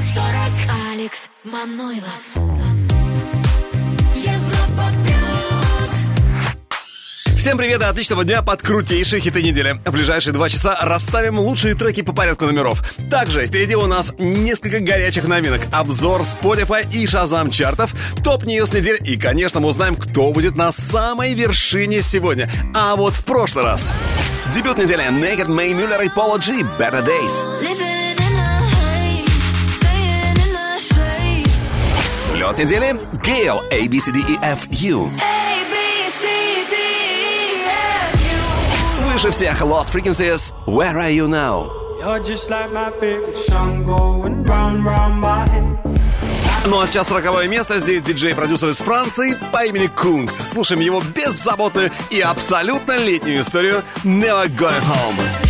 ТОП 40 Алекс Манойлов Европа плюс Всем привет и отличного дня под крутейшие хиты недели. В ближайшие два часа расставим лучшие треки по порядку номеров. Также впереди у нас несколько горячих новинок, обзор Spotify и Shazam чартов, top news недель и, конечно, мы узнаем, кто будет на самой вершине сегодня. А вот в прошлый раз. Дебют недели Naked May Мюллер и Пола G Better Days. Living Взлет недели Гейл A, B, C, D, E, F, U. A, B, C, D, F Выше всех Lost Frequencies Where Are You Now. You're just like my favorite song going round, round my head. Ну а сейчас сороковое место. Здесь диджей-продюсер из Франции по имени Кунгс. Слушаем его беззаботную и абсолютно летнюю историю Never Going Home.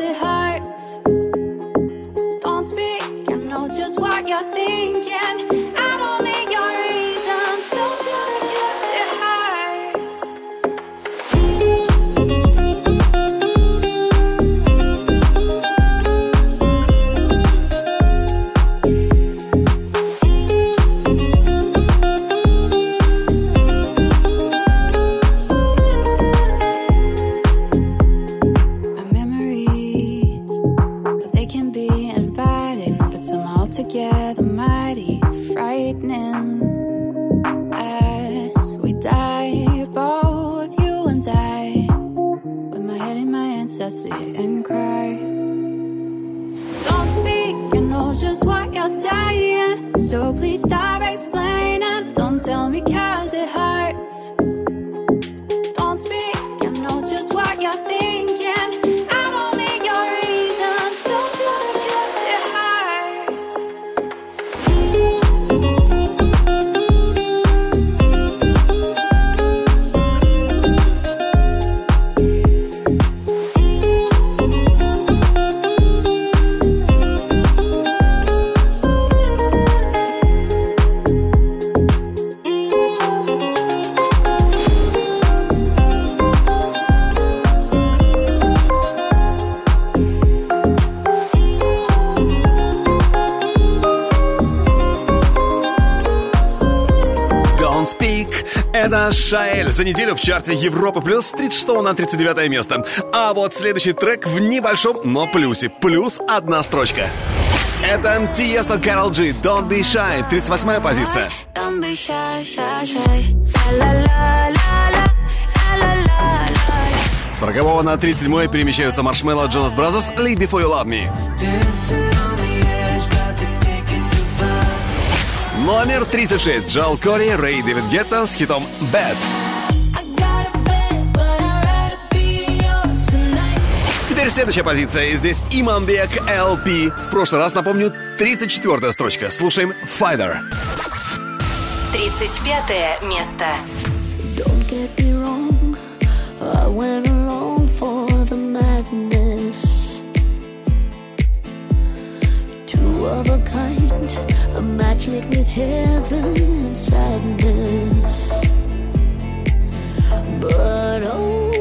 you're thinking. So please stop explaining. Don't tell me cause it hurts. За неделю в чарте Европы плюс с 36 на 39 место. А вот следующий трек в небольшом, но плюсе. Плюс одна строчка. Это Тиеста Карл Джи Don't Be Shy, 38 позиция. Don't be shy, shy, shy. La la la la, la la la la. С 40 на 37 перемещаются Маршмелло Джонас Бразос Leave Before You Love Me. Номер 36 Джал Кори, Рэй Дэвид Гетта с хитом Bad. Теперь следующая позиция. Здесь Имамбек LP. В прошлый раз, напомню, 34 строчка. Слушаем Fighter. 35 место. Don't get me wrong, I went along for the madness. Two of a kind, a match made with heaven and sadness. But oh,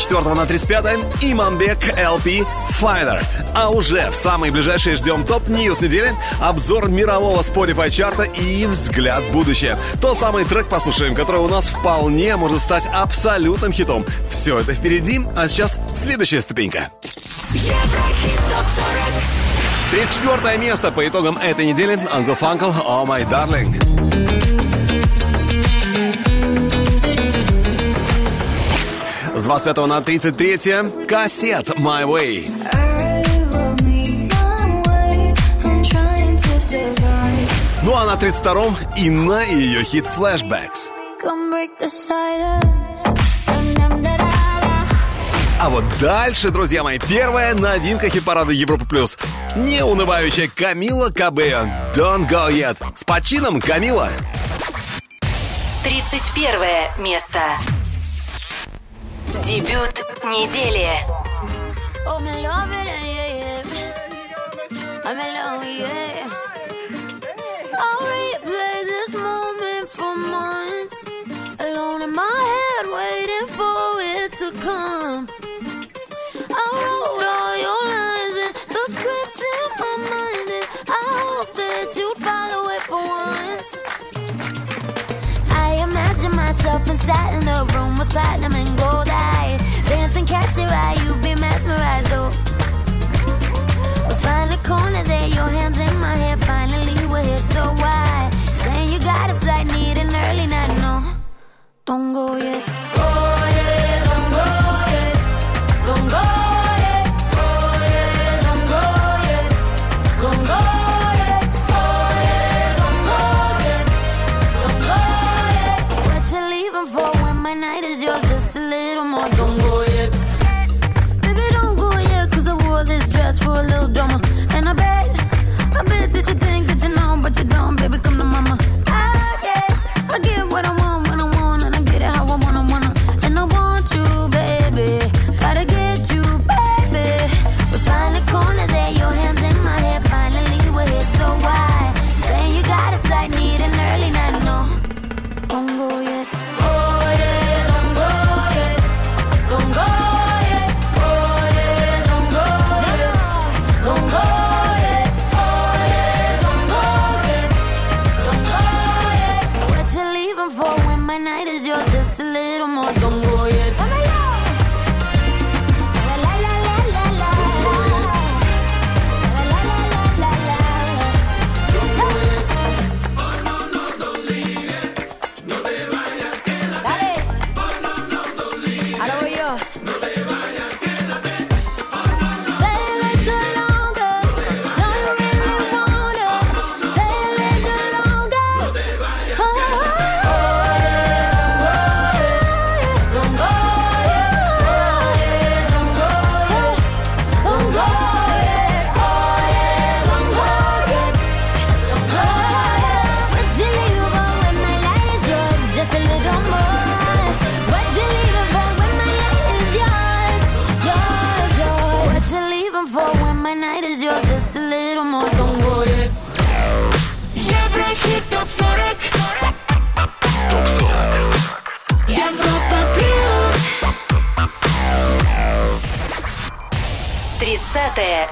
34 на 35 Иманбек LP Fighter. А уже в самые ближайшие ждем top news недели, обзор мирового Spotify чарта и взгляд в будущее. Тот самый трек послушаем, который у нас вполне может стать абсолютным хитом. Все это впереди, а сейчас следующая ступенька. 34 место по итогам этой недели Uncle Funkle Oh My Darling. 25 на 33 кассет My Way. Ну а на 32-м Инна и ее хит Flashbacks. А вот дальше, друзья мои, первая новинка хит-парада Европа+. плюс. Неунывающая Камила Кабео. Don't go yet. С почином, Камила. 31 место. Дебют недели. Oh, me love it, yeah, yeah. I'm alone, yeah. I'll replay this moment for months. Alone in my and sat in the room with platinum and gold eyes. Dance and catch your eye, you be mesmerized, oh. we Find the corner there, your hands in my hair. Finally, we're here, so why? Saying you got a flight, need an early night, no. Don't go yet. Oh.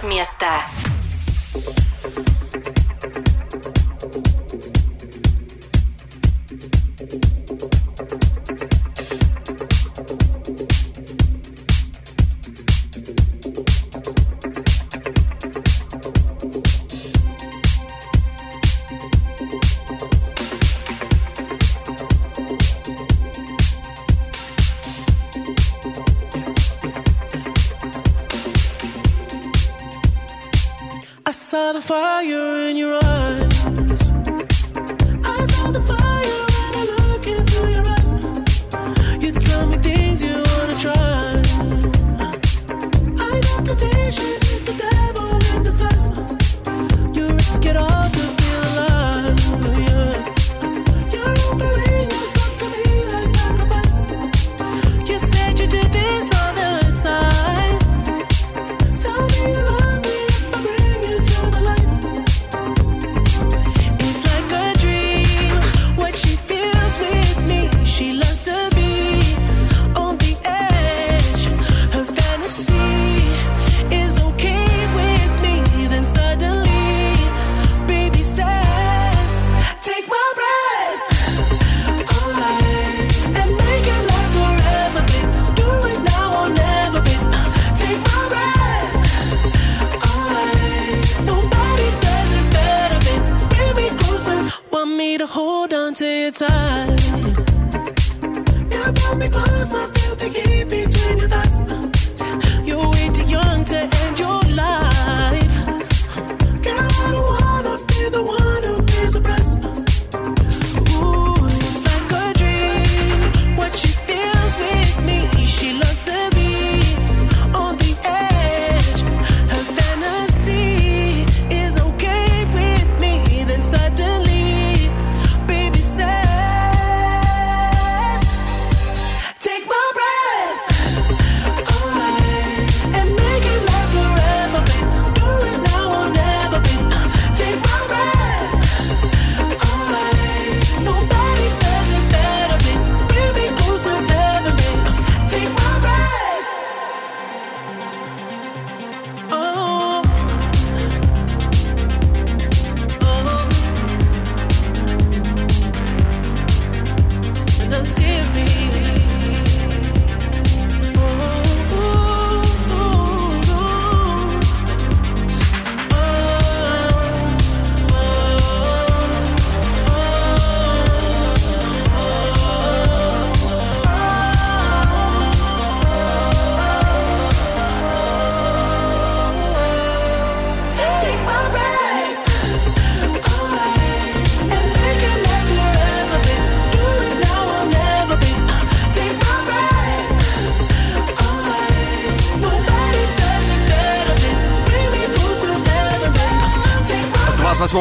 Места. fire.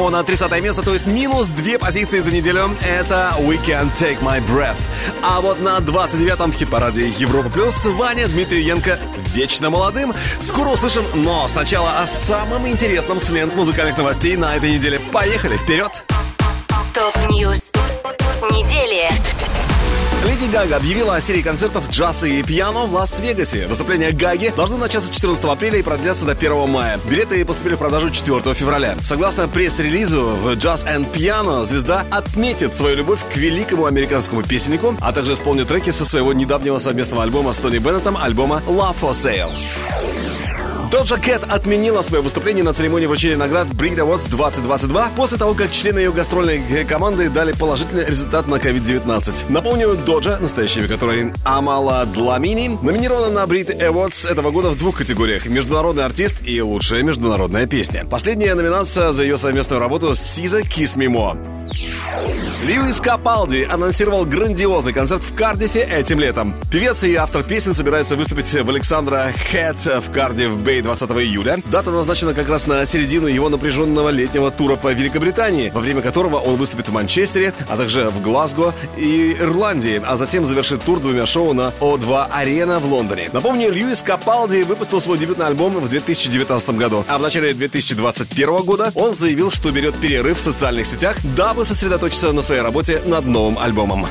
28 на 30 место, то есть минус две позиции за неделю. Это The Weeknd Take My Breath. А вот на 29-м в хит-параде Европа Плюс Ваня Дмитриенко вечно молодым. Скоро услышим, но сначала о самом интересном с лент музыкальных новостей на этой неделе. Поехали, вперед! Top news недели. Леди Гага объявила о серии концертов джаза и пиано в Лас-Вегасе. Выступления Гаги должны начаться 14 апреля и продлятся до 1 мая. Билеты поступили в продажу 4 февраля. Согласно пресс-релизу, в Jazz and Piano звезда отметит свою любовь к великому американскому песеннику, а также исполнит треки со своего недавнего совместного альбома с Тони Беннетом, альбома Love for Sale. Доджа Кэт отменила свое выступление на церемонии вручения наград Brit Awards 2022 после того, как члены ее гастрольной команды дали положительный результат на COVID-19. Напомню, Доджа, настоящее имя которой Амала Дламини, номинирована на Brit Awards этого года в двух категориях – международный артист и лучшая международная песня. Последняя номинация за ее совместную работу с Сиза «Kiss Me More». Льюис Капалди анонсировал грандиозный концерт в Кардифе этим летом. Певец и автор песен собирается выступить в Александра Хэт в Кардиф Бэй 20 июля. Дата назначена как раз на середину его напряженного летнего тура по Великобритании, во время которого он выступит в Манчестере, а также в Глазго и Ирландии, а затем завершит тур двумя шоу на О2 Арена в Лондоне. Напомню, Льюис Капалди выпустил свой дебютный альбом в 2019 году, а в начале 2021 года он заявил, что берет перерыв в социальных сетях, дабы сосредоточиться на своей работе над новым альбомом.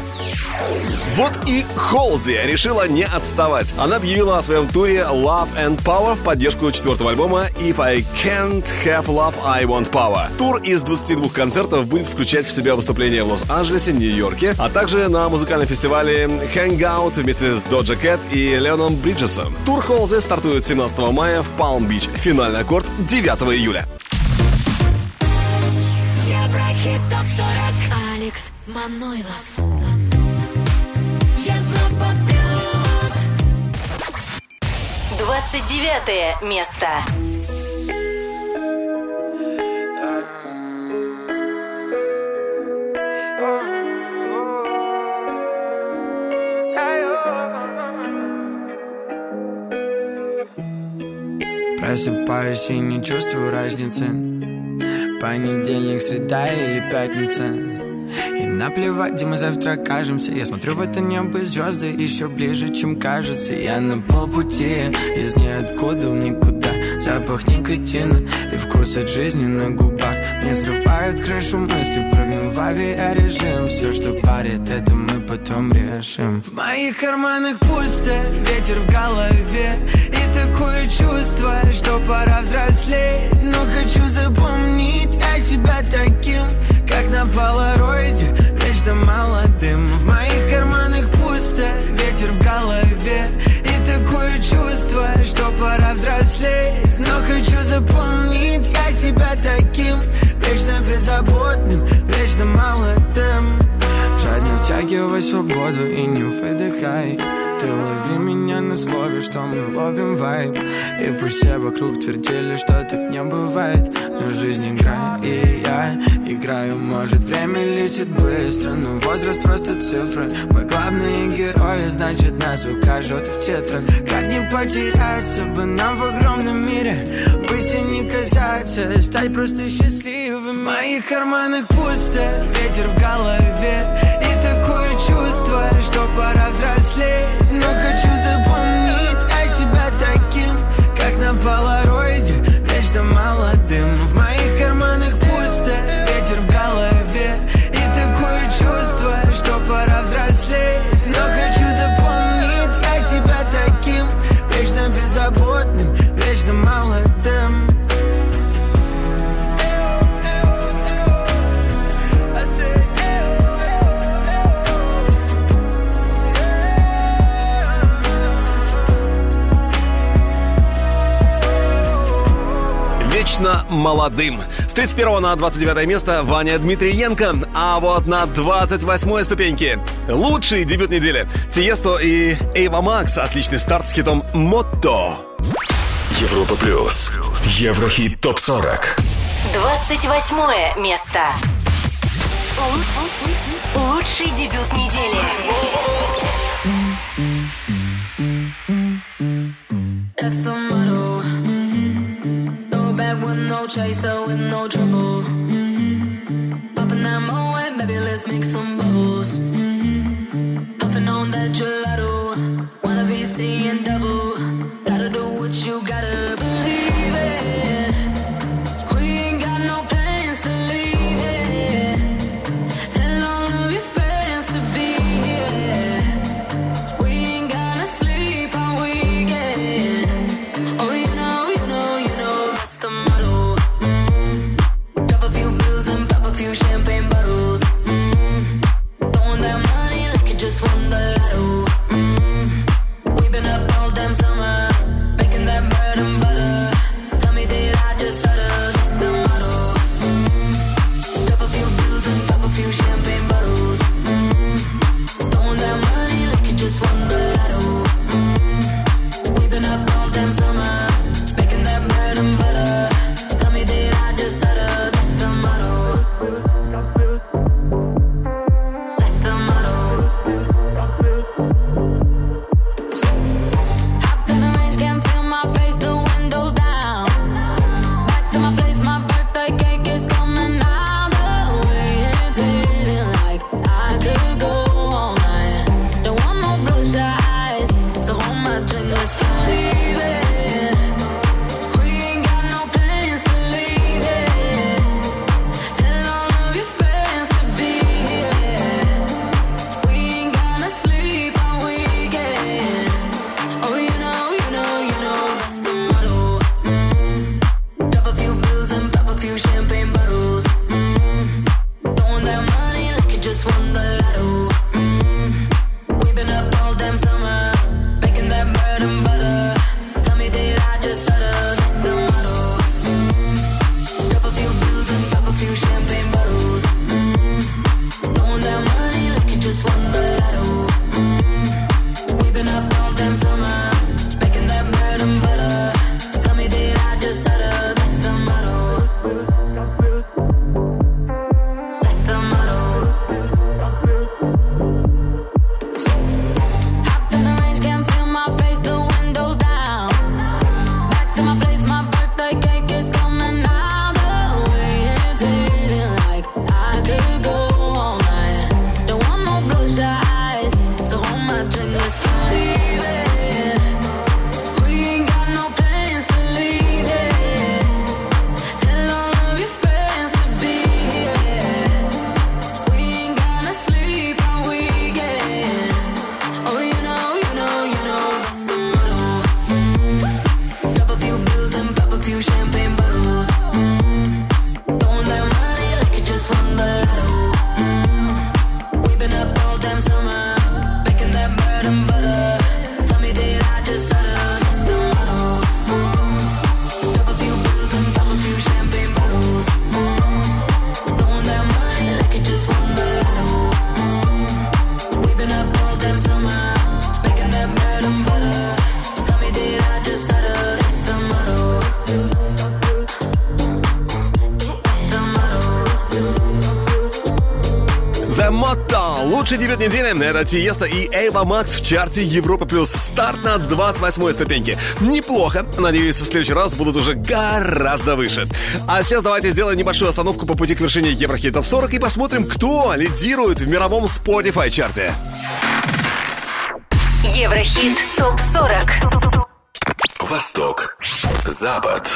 Вот и Холзи решила не отставать. Она объявила о своем туре Love and Power в поддержку четвертого альбома If I Can't Have Love, I Want Power. Тур из 22 концертов будет включать в себя выступления в Лос-Анджелесе, Нью-Йорке, а также на музыкальном фестивале Hangout вместе с Доджа Кэт и Леоном Бриджесом. Тур Холзи стартует 17 мая в Палм-Бич. Финальный аккорд 9 июля. Еврохит ТОП-40 Алекс Манойлов Европа 29 место. Просыпаюсь и не чувствую разницы Понедельник, среда или пятница И наплевать, где мы завтра окажемся. Я смотрю в это небо и звезды еще ближе, чем кажется. Я на полпути из ниоткуда в никуда. Запах никотина и вкус от жизни на губах. Не срывают крышу мысли, прыгну в авиарежим Все, что парит, это мы потом решим. В моих карманах пусто, ветер в голове. И такое чувство, что пора взрослеть. Но хочу запомнить о себя таким Как на полароиде, вечно молодым В моих карманах пусто, ветер в голове. И такое чувство, что пора взрослеть. Но хочу запомнить я себя таким. Вечно беззаботным, вечно молодым. Жадно втягивай свободу и не выдыхай Ты лови меня на слове, что мы ловим вайб. И пусть все вокруг твердили, что так не бывает. Но жизнь игра, и я играю. Может время летит быстро, но возраст просто цифры. Мы главные герои, значит нас укажут в титрах Как не потеряться бы нам в огромном мире? Быть и не казаться, стать просто счастливым. В моих карманах пусто, ветер в голове. И такое чувство, что пора взрослеть. Но хочу запомнить о себя таким Как на полароиде, вечно молодым. В молодым. С 31 на 29 место Ваня Дмитриенко. А вот на 28 ступеньке лучший дебют недели. Тиесто и Эйва Макс. Отличный старт с хитом «Мотто». Европа плюс. Еврохит топ 40. 28 место. Лу- Лучший дебют недели. That's the chaser with no trouble. Mm-hmm. Popping that moe, baby, let's make some bubbles. Mm-hmm. Puffing on that gelato, wanna be seeing double. Лучший дебют недели — это Тиеста и Эйва Макс в чарте Европа Плюс. Старт на 28 ступеньке. Неплохо. Надеюсь, в следующий раз будут уже гораздо выше. А сейчас давайте сделаем небольшую остановку по пути к вершине Еврохит Топ 40 и посмотрим, кто лидирует в мировом Spotify чарте. Еврохит ТОП 40 Восток Запад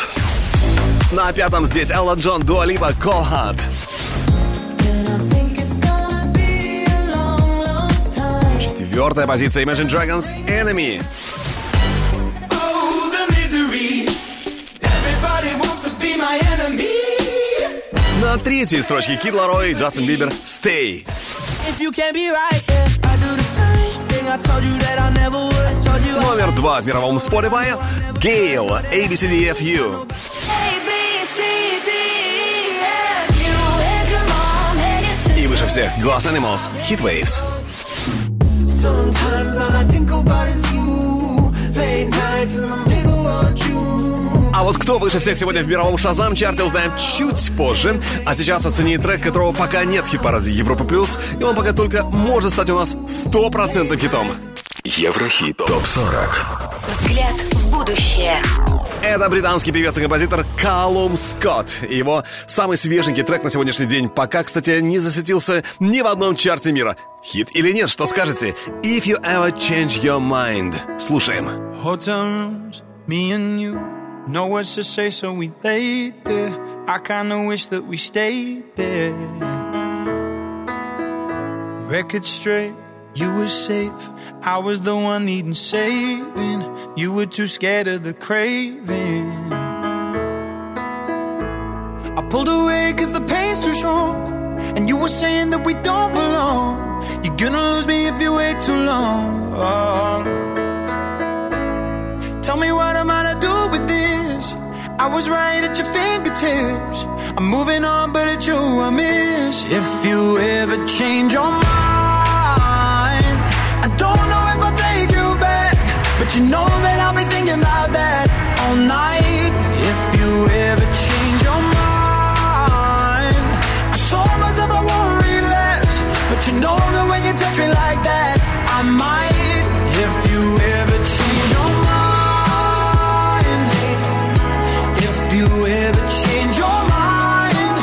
На пятом здесь Элла Джон Дуалиба Колхат Четвертая позиция Imagine Dragons Enemy. На третьей строчке Кид Ларой и Джастин Бибер «Stay». Номер два в мировом Spotify Гейл ABCDFU. И выше всех Glass Animals Hit Waves. Sometimes all I think about is you. Late nights in the middle of June. А вот кто выше всех сегодня в мировом Шазам чарте, узнаем чуть позже. А сейчас оцени трек, которого пока нет в хит-параде Европа Плюс, и он пока только может стать у нас стопроцентным хитом. Еврохит ТОП-40 Взгляд Будущее. Это британский певец и композитор Калум Скотт. И Его самый свеженький трек на сегодняшний день пока, кстати, не засветился ни в одном чарте мира. Хит или нет, что скажете? If you ever change your mind. Слушаем. Hotel rooms, me and you. Know what to say, so we laid there. I kinda wish that we stayed there. Record straight, you were safe. I was the one needing saving. You were too scared of the craving. I pulled away cause the pain's too strong. And you were saying that we don't belong. You're gonna lose me if you wait too long. Tell me what am I to do with this? I was right at your fingertips. I'm moving on, but it's you I miss. If you ever change your mind, but you know that I'll be thinking about that all night. If you ever change your mind, I told myself I won't relapse, but you know that when you touch me like that, I might. If you ever change your mind, if you ever change your mind,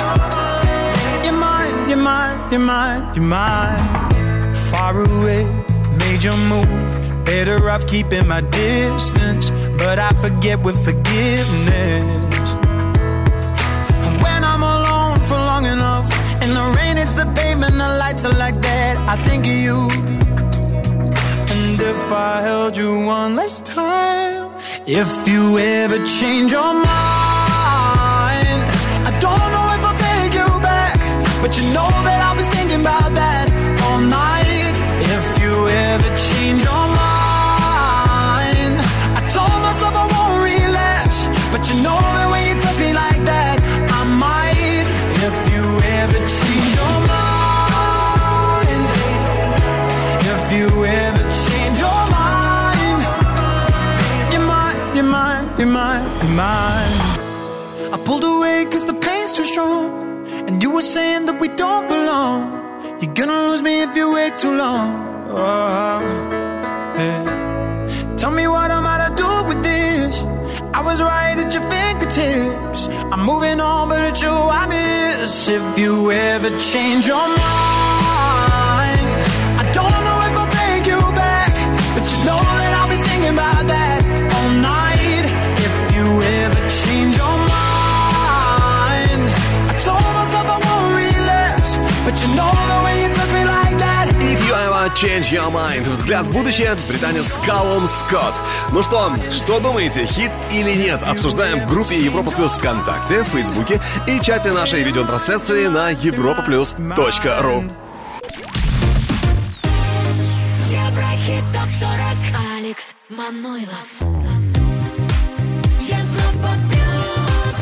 you're mine, you're mine, you're mine, you're mine. Far away, made your move. Better off keeping my distance, but I forget with forgiveness. And when I'm alone for long enough, and the rain hits the pavement, the lights are like that, I think of you. And if I held you one last time, if you ever change your mind, I don't know if I'll take you back, but you know that I'll be thinking about that all night. If you ever change your mind, were saying that we don't belong. You're gonna lose me if you wait too long. Oh, yeah. Tell me what I'm to do with this? I was right at your fingertips. I'm moving on, but it's you I miss. If you ever change your mind, change your mind. Взгляд в будущее. Британец Калум Скотт. Ну что, что думаете, хит или нет? Обсуждаем в группе Европа Плюс ВКонтакте, в Фейсбуке и чате нашей видеотрансляции на europaplus.ru. Еврохит ТОП-40 Алекс Манойлов Европа Плюс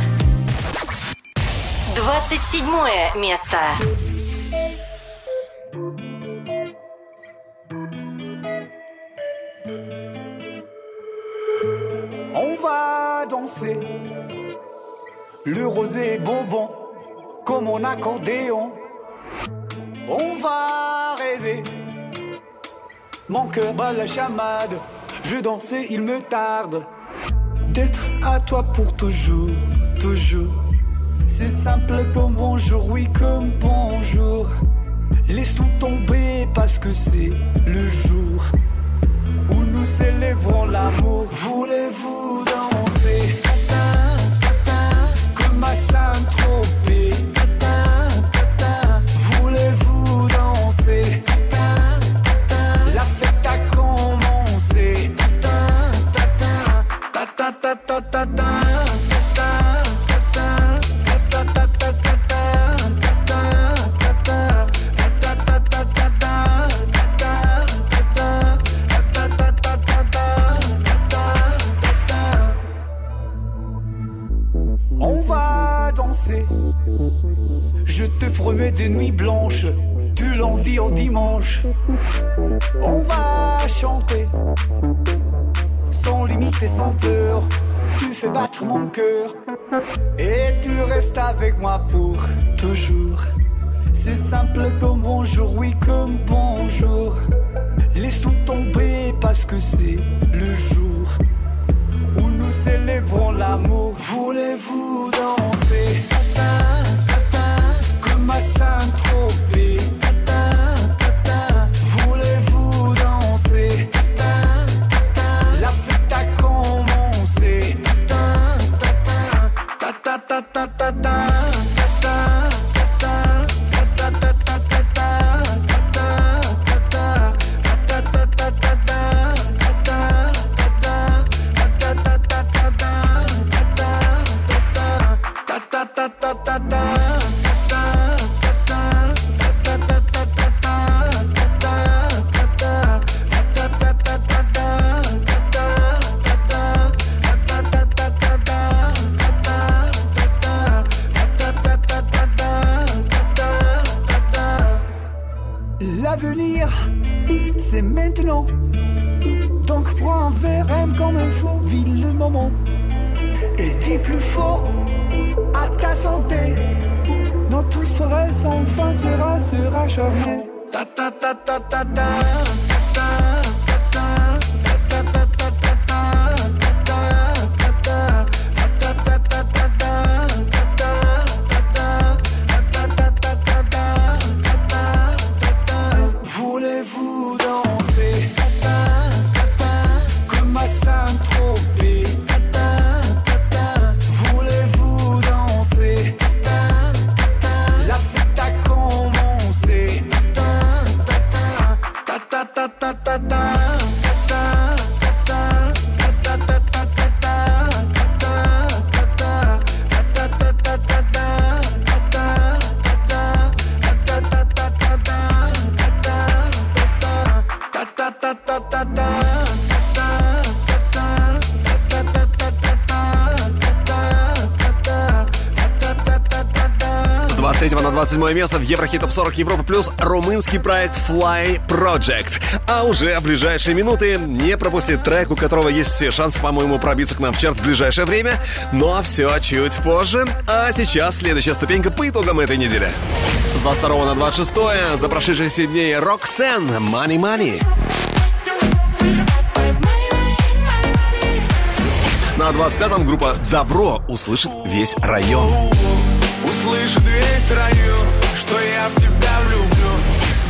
27 место. Le rosé bonbon comme mon accordéon. On va rêver. Mon cœur bat la chamade. Je dansais, il me tarde d'être à toi pour toujours, toujours. C'est simple comme bonjour, oui comme bonjour. Laissons tomber parce que c'est le jour où nous célébrons l'amour. Voulez-vous danser? Saint-Tropez Voulez-vous danser La fête a commencé. Je te promets des nuits blanches, du lundi au dimanche. On va chanter, sans limite et sans peur. Tu fais battre mon cœur, et tu restes avec moi pour toujours. C'est simple comme bonjour, oui comme bonjour. Laissons tomber parce que c'est le jour où nous célébrons l'amour. Voulez-vous danser? 23 на 27 место в Еврохит Топ 40 Европа плюс румынский проект Fly Project. А уже в ближайшие минуты не пропустит трек, у которого есть все шансы, по-моему, пробиться к нам в чарт в ближайшее время. Но все чуть позже. А сейчас следующая ступенька по итогам этой недели. С 22 на 26 за прошедшие 7 дней Роксен Money Money. На 25-м группа Добро услышит весь район. Услышит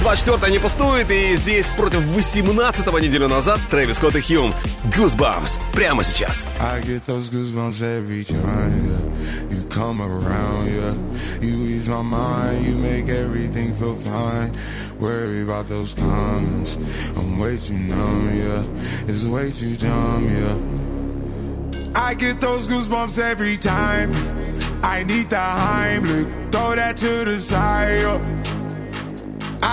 24 не пустует, и здесь против 18-го неделю назад Трэвис Скотт и Хьюм. Goosebumps. Прямо сейчас. I get those goosebumps every time, yeah. You come around, yeah. You ease my mind, you make everything feel fine. Worry about those comments. I'm way too numb, yeah. It's way too dumb, yeah. I get those goosebumps every time. I need the Heimlich, throw that to the side. yeah.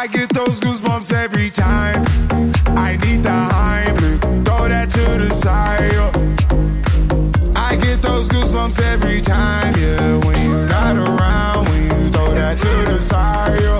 I get those goosebumps every time. I need throw that to the side. I get those goosebumps every time, yeah. When you're not around, when you throw that to the side. yeah.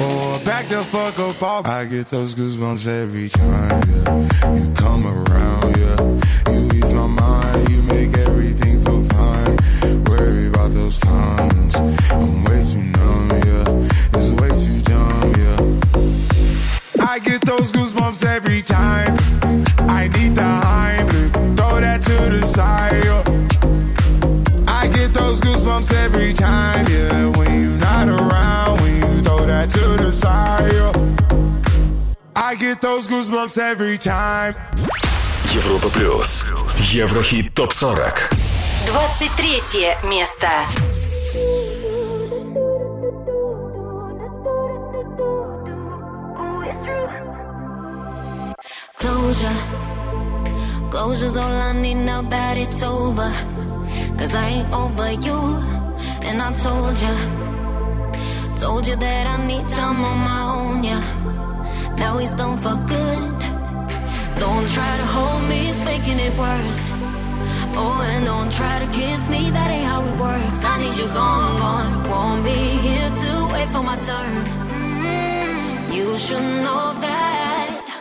Oh, back the fuck up off. I get those goosebumps every time, yeah. You come around, yeah. You ease my mind, you make everything feel fine. Worry about those comments. I'm way too numb, yeah. It's way too dumb, yeah. I get those goosebumps every time. I need the hype, throw that to the side, yeah. I get those goosebumps every time, yeah. When you're not around. Yeah. I get those goosebumps every time. Европа плюс. Еврохит топ 40. 23 место. Closure. Closure's all I need now that it's over. Cause I ain't over you. And I told ya. Told you that I need time on my own, yeah. Now he's done for good. Don't try to hold me, it's making it worse. Oh, and don't try to kiss me, that ain't how it works. I need you gone, gone. Won't be here to wait for my turn. Mm, you should know that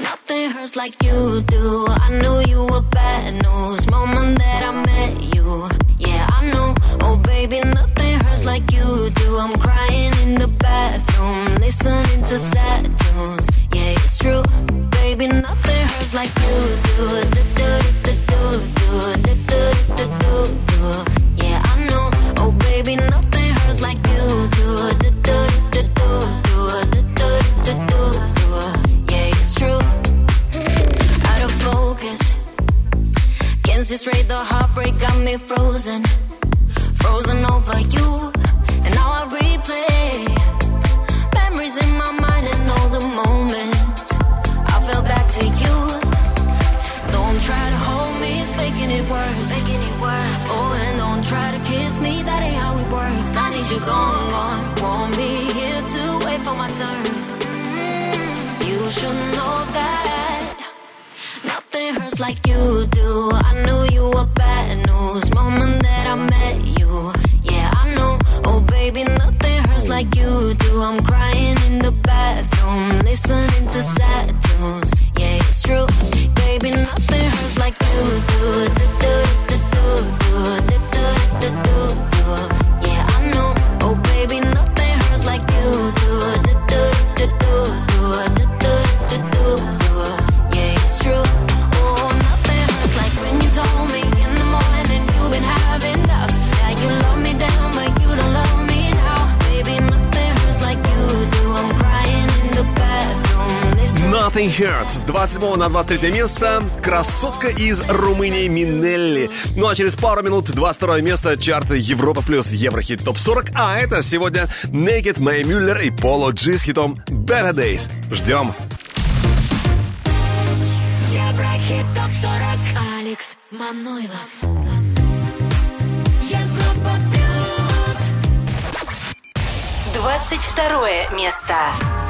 nothing hurts like you do. I knew you were bad news. Moment that I met you, yeah, I know. Oh, baby, nothing hurts like you do. I'm crying in the bathroom, listening to sad tunes. Yeah, it's true, baby, nothing hurts like you do. Do, do, do, do, do, do, do, do. Yeah, I know. Oh, baby, nothing hurts like you do. Do, do, do, do, do, do, do, do, do, do. Yeah, it's true out of focus. See straight, the heartbreak got me frozen. Frozen over you, and now I replay memories in my mind and all the moments. I fell back to you. Don't try to hold me, it's making it worse. Making it worse. Oh, and don't try to kiss me, that ain't how it works. I need you gone, gone. Won't be here to wait for my turn. You should know that. Nothing hurts like you do. I knew you were bad news. Moment that I met you. Yeah, I know. Oh, baby, nothing hurts like you do. I'm crying in the bathroom, listening to sad tunes. Yeah, it's true. Baby, nothing hurts like you do. Do, do, do, do, do, do, do, do, do. Yeah, I know. Oh, baby, nothing hurts like you do, do, do, do, do, do, do, Nothing Hurts с 27 на 23 место красотка из Румынии Минелли. Ну а через пару минут 22 место чарта Европа плюс Еврохит ТОП 40. А это сегодня Naked, Мэй Мюллер и Поло Джи с хитом Better Days. Ждем. Еврохит топ 40. Алекс Манойлов. Европа плюс. 22 место.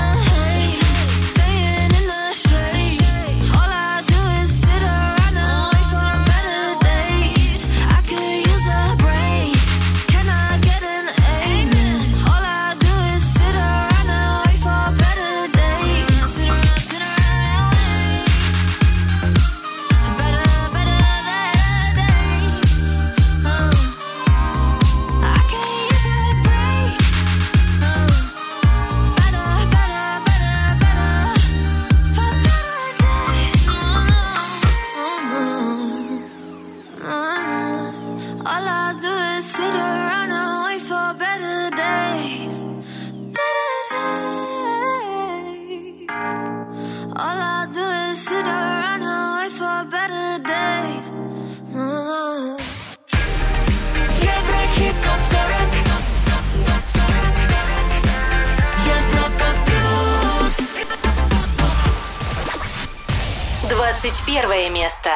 21 место.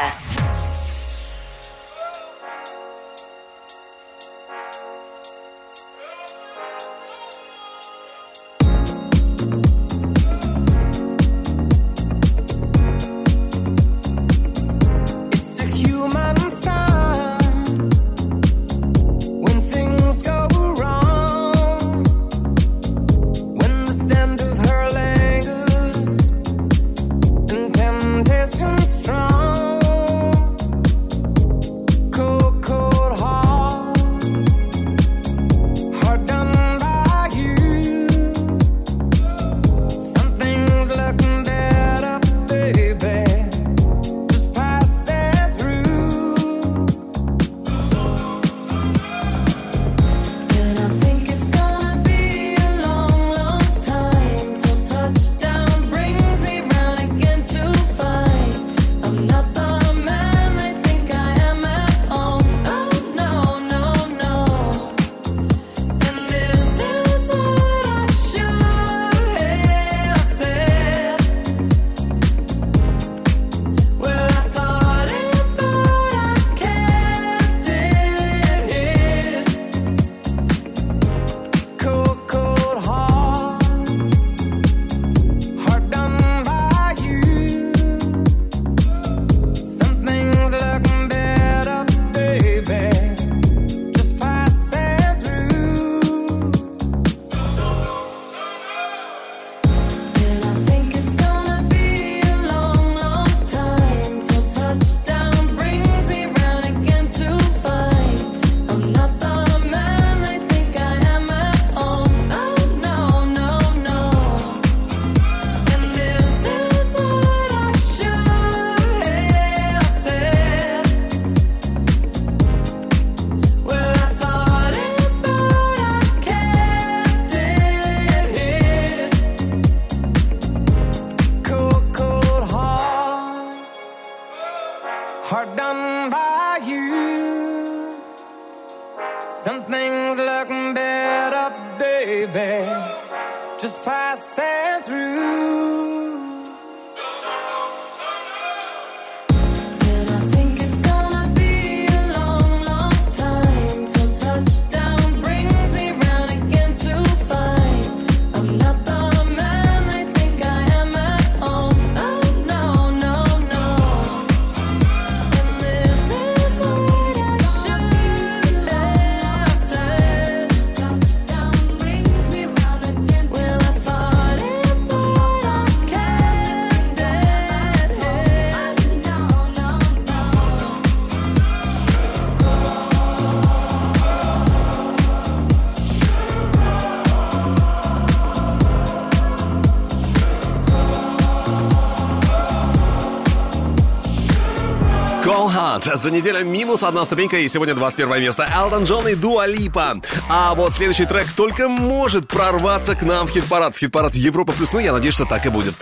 За неделю минус одна ступенька и сегодня 21 место. Элтон Джон и Дуа Липа. А вот следующий трек только может прорваться к нам в хит-парад. В хит-парад Европа плюс. Ну, я надеюсь, что так и будет.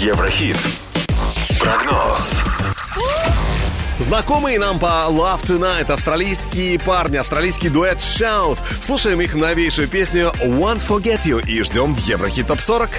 Еврохит. Прогноз. Знакомые нам по Love Tonight австралийские парни, австралийский дуэт Шаус. Слушаем их новейшую песню Won't Forget You и ждем в Еврохит Топ 40.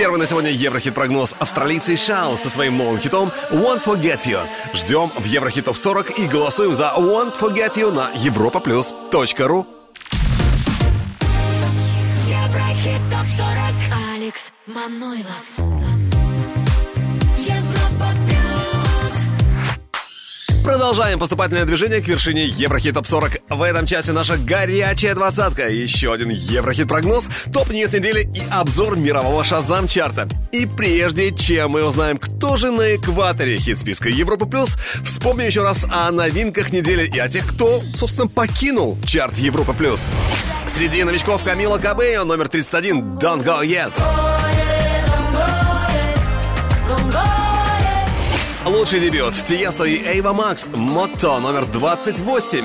Первый на сегодня Еврохит-прогноз австралийцы Shouse со своим новым хитом «Won't Forget You». Ждем в Еврохит ТОП 40 и голосуем за «Won't Forget You» на europaplus.ru. Еврохит топ-40 Алекс Манойлов Продолжаем поступательное движение к вершине Еврохит Топ 40. В этом часе наша горячая двадцатка. Еще один Еврохит прогноз, top news недели и обзор мирового Shazam чарта. И прежде чем мы узнаем, кто же на экваторе хит-списка Европа Плюс, вспомним еще раз о новинках недели и о тех, кто, собственно, покинул чарт Европа Плюс. Среди новичков Камила Кабео, номер 31, Don't Go Yet. Лучший дебют. Тиесто и Эйва Макс. Мотто номер 28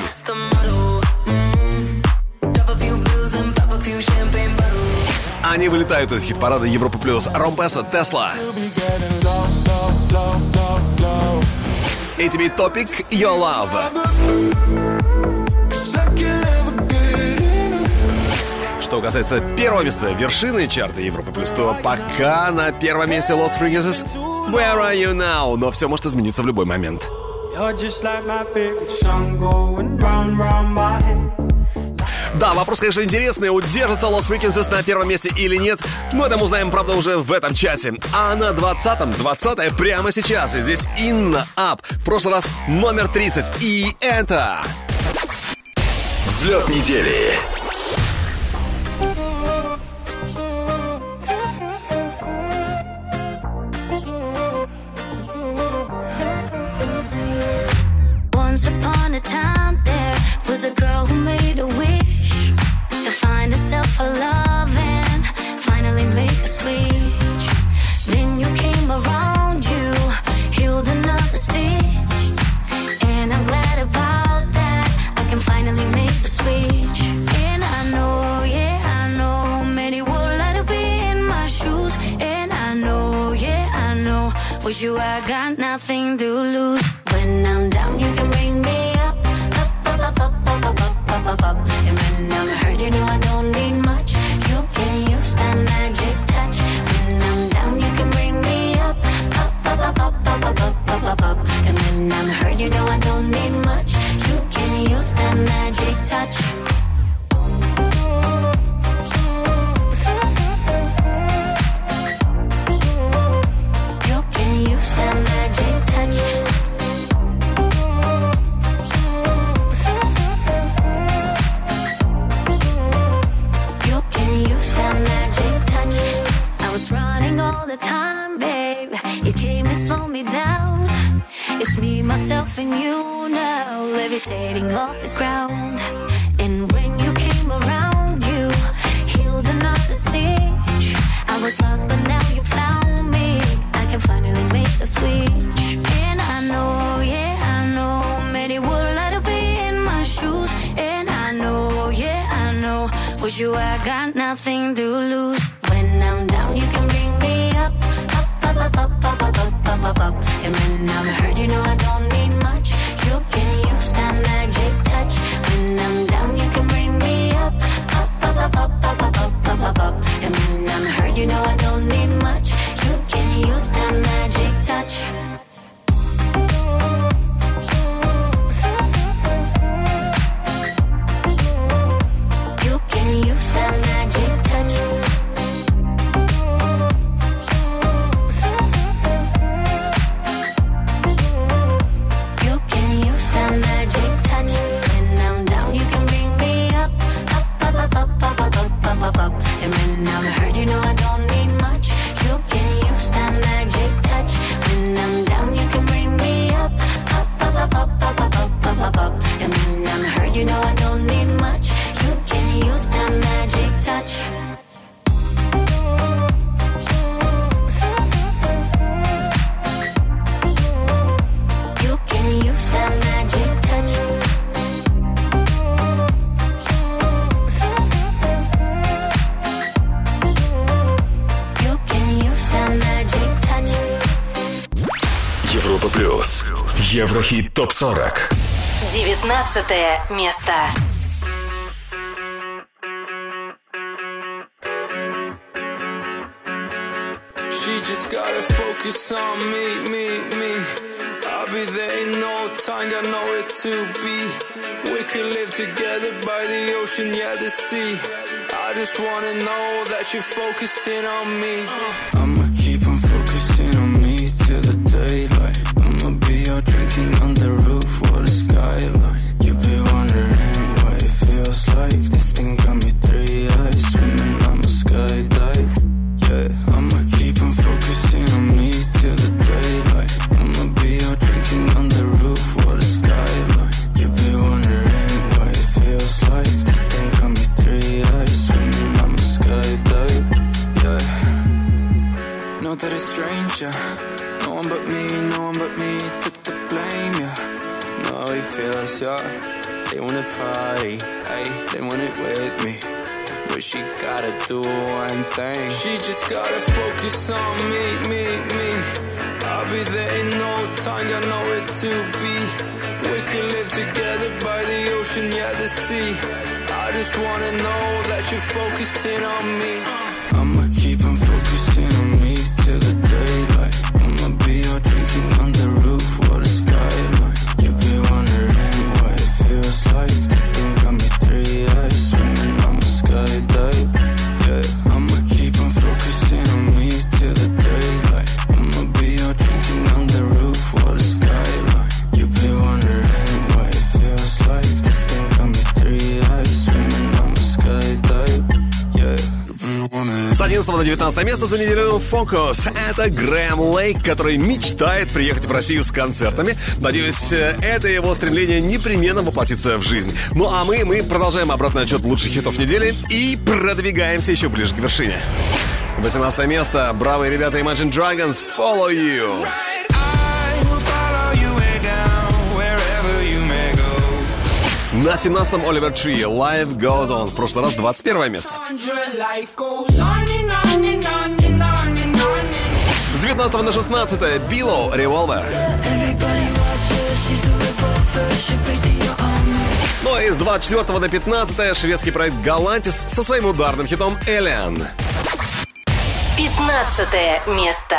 Они вылетают из хит-парада Европа Плюс. Ромпеса Тесла. ATB Топик Your Love. Что касается первого места вершины чарта Европа Плюс, то пока на первом месте Lost Frequencies Where Are You Now? Но все может измениться в любой момент. Да, вопрос, конечно, интересный, удержится Lost Frequencies на первом месте или нет, мы узнаем, правда, уже в этом часе. А на 20-м, 20 прямо сейчас, и здесь Инна Ап, в прошлый раз номер 30, и это... Взлет недели. Love and finally make a switch. Then you came around, you healed another stitch, and I'm glad about that. I can finally make a switch. And I know, yeah, I know, many would like to be in my shoes, and I know, yeah, I know, with you I got nothing to lose. And you now, levitating off the ground. And when you came around, you healed another stitch. I was lost, but now you found me. I can finally make the switch. And I know, yeah, I know, many would like to be in my shoes. And I know, yeah, I know, with you I got nothing to lose. When I'm down, you can bring me up, up, up, up, up, up, up, up, up, up. And when I'm hurt, you know I ТОП-40. 19 место. She just gotta focus on me, me, me. I'll be there in no time, I know it to be. We could live together by the ocean, yeah, the sea. I just wanna know that you're focusing on me. I'm a You be wondering it feels like. This thing got me three eyes, swimming, I'ma skydive. Yeah, I'ma keep on focusing on me till the daylight. I'ma be out drinking on the roof skyline. You be wondering it feels like. This thing got me three eyes, swimming, I'ma skydive. Yeah. That it's strange, Feels, yeah. They wanna party, hey, they want it with me. But she gotta do one thing. She just gotta focus on me, me, me. I'll be there in no time, got nowhere to be. We could live together by the ocean, yeah, the sea. I just wanna know that you're focusing on me. I'ma keep on focusing on me till the 11 на 19 место за неделю Focus. Это Грэм Лейк, который мечтает приехать в Россию с концертами. Надеюсь, э, это его стремление непременно воплотится в жизнь. Ну а мы, мы продолжаем обратный отчет лучших хитов недели и продвигаемся еще ближе к вершине. 18 место. Бравые ребята Imagine Dragons Follow You. На 17-м Оливер Три Life Goes On. В прошлый раз 21 место. С 19 на 16 Билоу Revolver. Ну и с 24 на 15 шведский проект Галантис со своим ударным хитом Элиан. 15 место.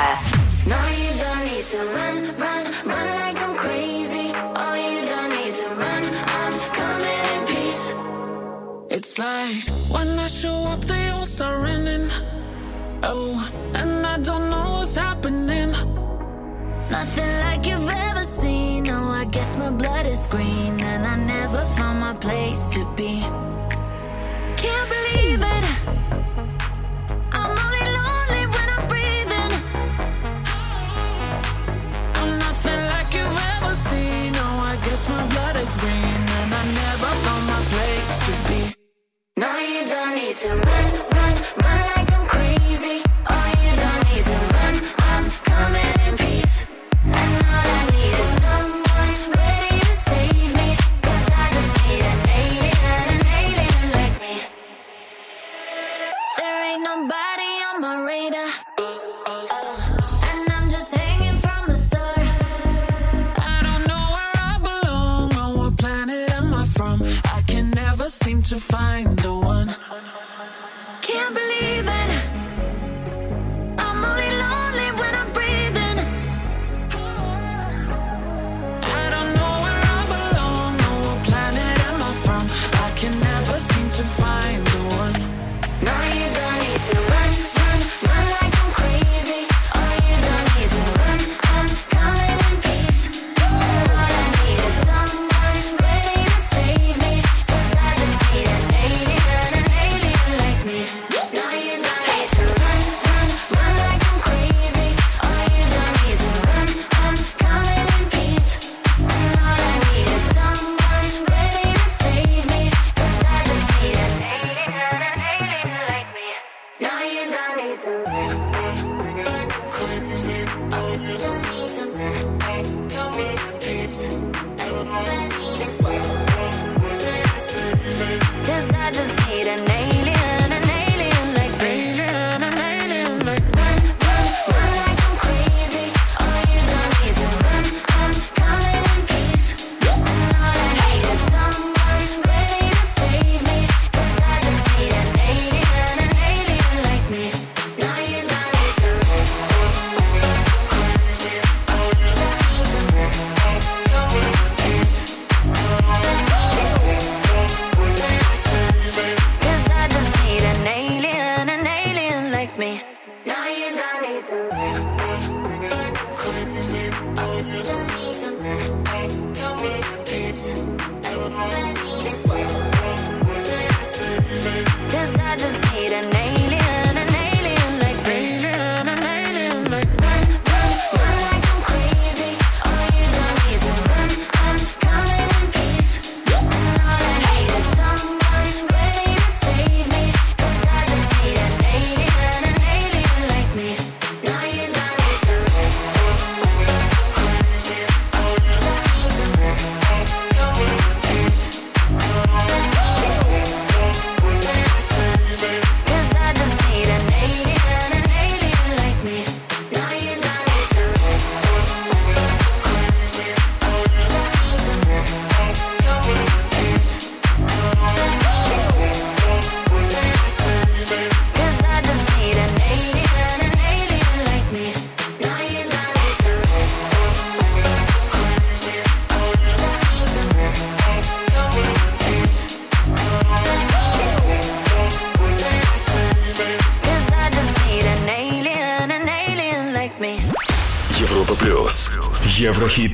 No, you don't need to run, run, run like I'm crazy. Oh, you don't need to run. I'm coming in peace. It's like when I show up, they all start running. Oh, and I don't know what's happening. Nothing like you've ever seen. No, I guess my blood is green, and I never found my place to be. Can't believe it. I'm only lonely when I'm breathing. I'm nothing like you've ever seen. No, I guess my blood is green, and I never found my place to be. No, you don't need to run to find the one.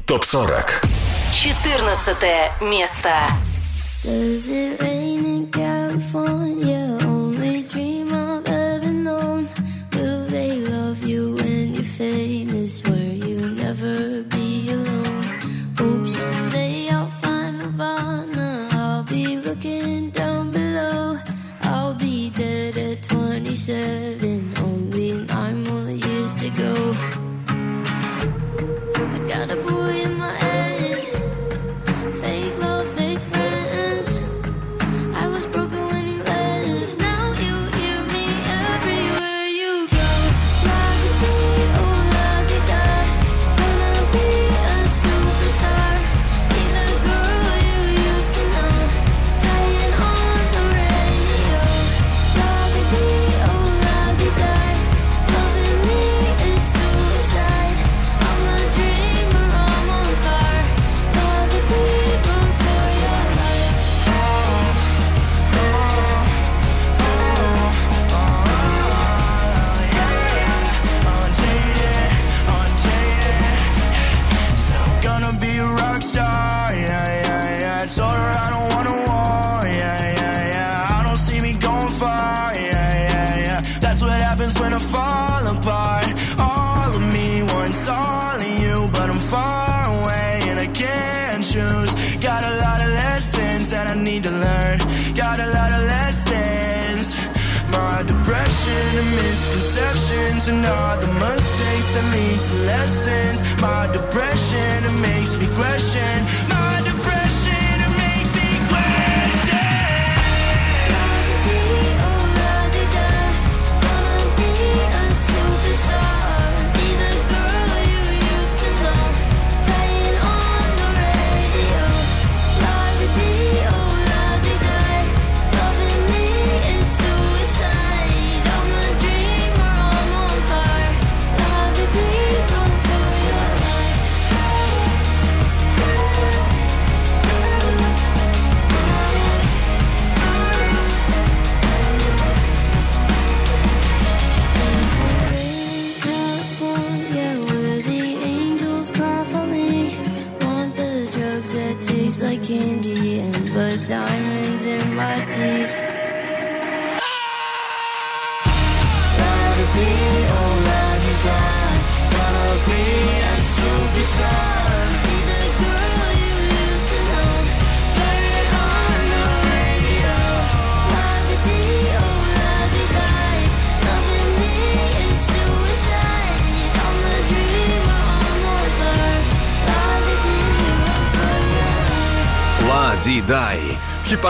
Топ 40. 14 место.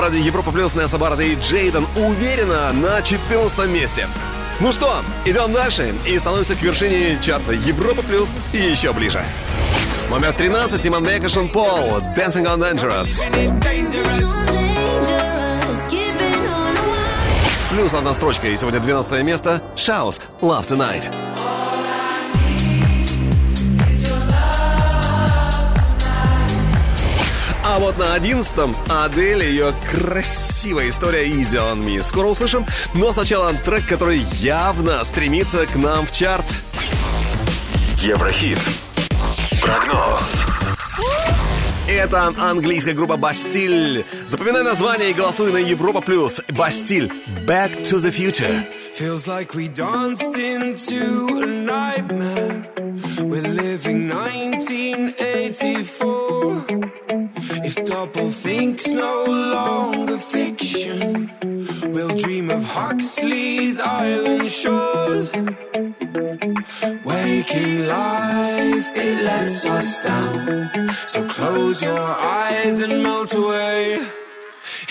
Хит-параде Европа Плюс Несса Барретта и Джейден уверенно на 14 месте. Ну что, идем дальше и становимся к вершине чарта Европа Плюс и еще ближе. Номер 13, Тимон Бек и Шон Пол, Dancing on Dangerous. Плюс одна строчка, и сегодня 12 место, Шаус, Love Tonight. Вот на одиннадцатом Адель, ее красивая история Easy on Me. Скоро услышим, но сначала трек, который явно стремится к нам в чарт. Еврохит. Прогноз. Это английская группа Бастиль. Запоминай название и голосуй на Европа Плюс. Бастиль. Back to the Future. Feels like we danced into a nightmare. We're living 1984. If doublethink no longer fiction, we'll dream of Huxley's island shores. Waking life, it lets us down. So close your eyes and melt away.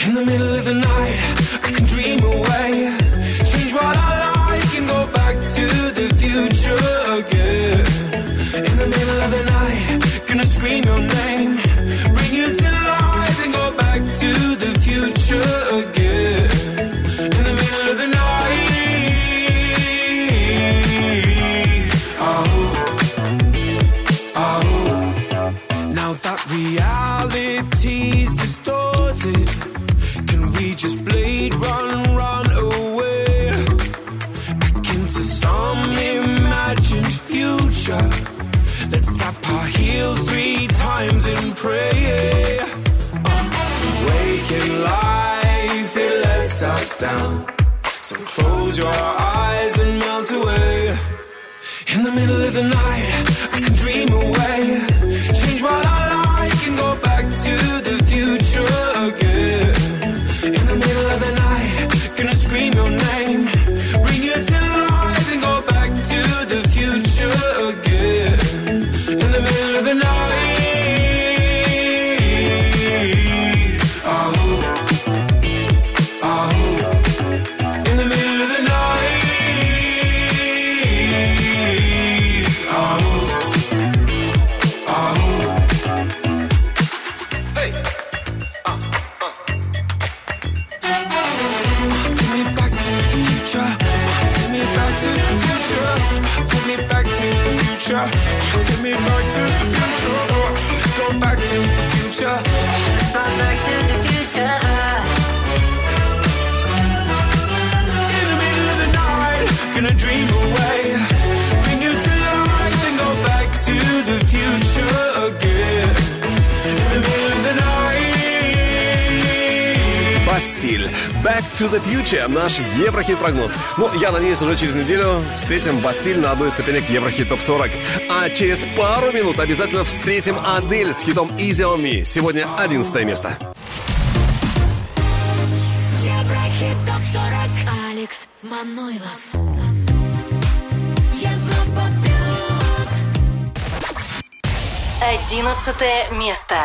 In the middle of the night, I can dream away. Change what I like and go back to the future again. In the middle of the night, gonna scream your name. Bring you to to the future again in the middle of the night. Oh, oh. Now that reality's distorted, can we just blade run, run away back into some imagined future? Let's tap our heels three times and pray. In life, it lets us down. So close your eyes and melt away in the middle of the night. Back to the Future, наш Еврохит-прогноз. Ну, я надеюсь, уже через неделю встретим Бастиль на одной из ступенек Еврохит Топ 40. А через пару минут обязательно встретим Адель с хитом Easy On Me. Сегодня 11 место. Еврохит Топ 40. Алекс Манойлов. Европа плюс. Одиннадцатое место.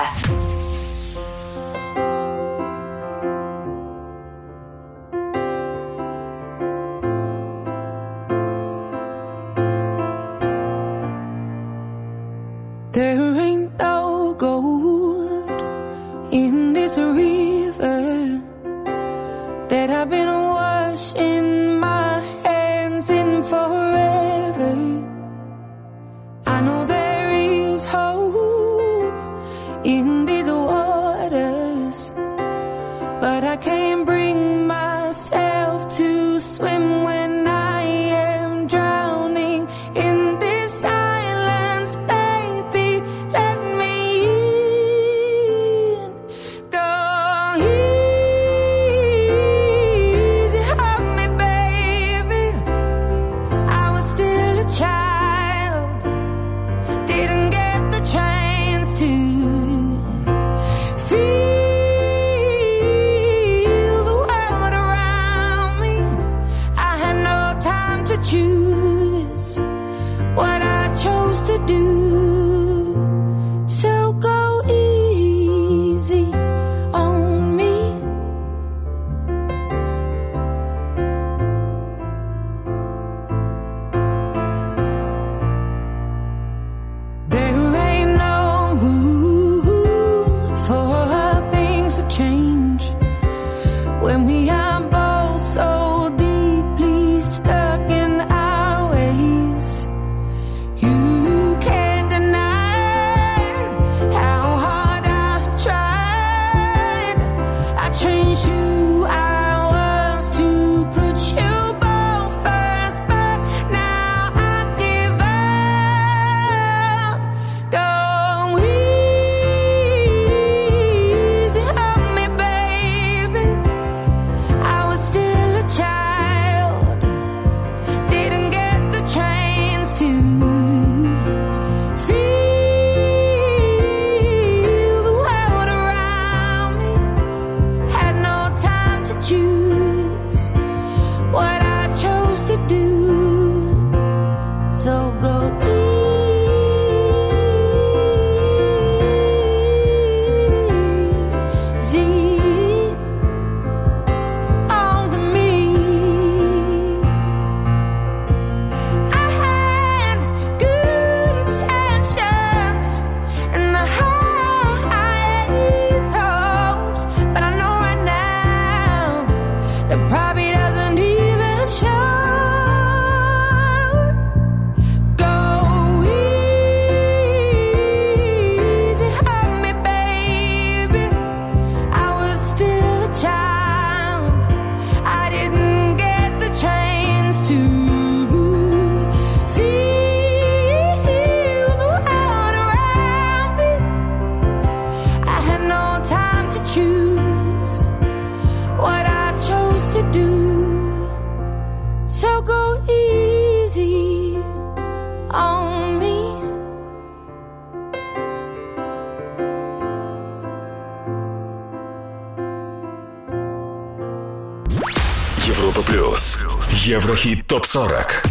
Европа плюс. Еврохит топ 40.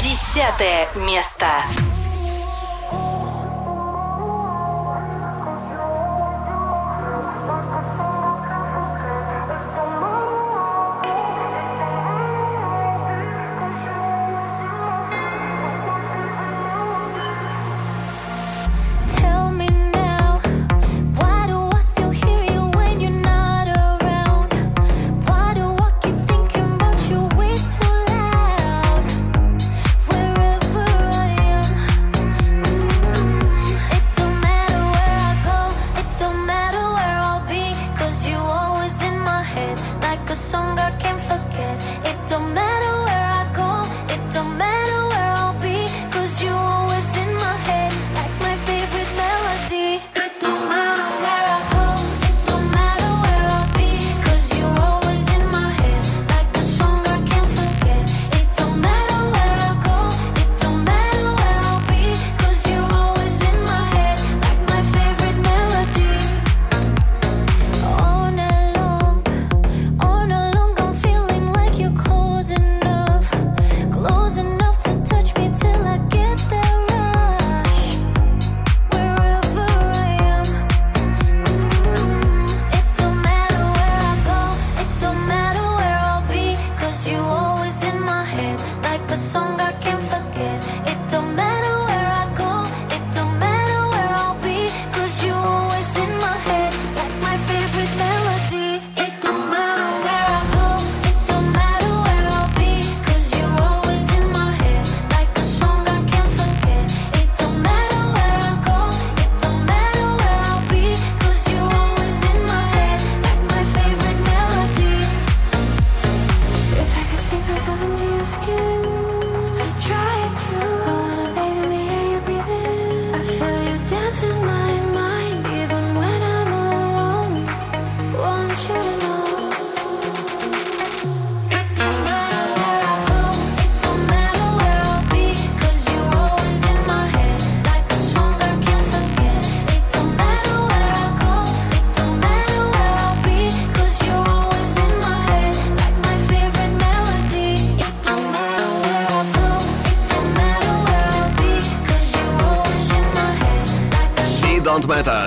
Десятое место.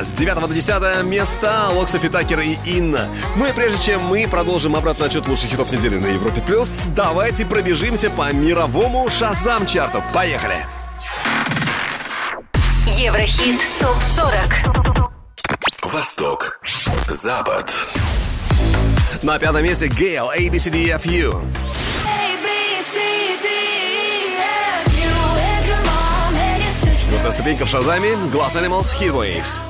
С 9 до 10 места Локса Фитакер и Инна. Ну и прежде чем мы продолжим обратный отчет лучших хитов недели на Европе+, плюс, давайте пробежимся по мировому Шазам-чарту. Поехали! Еврохит ТОП-40 Восток. Запад. На пятом месте Гейл ABCDFU Четвертая ступенька в Шазаме Glass Animals Heatwaves.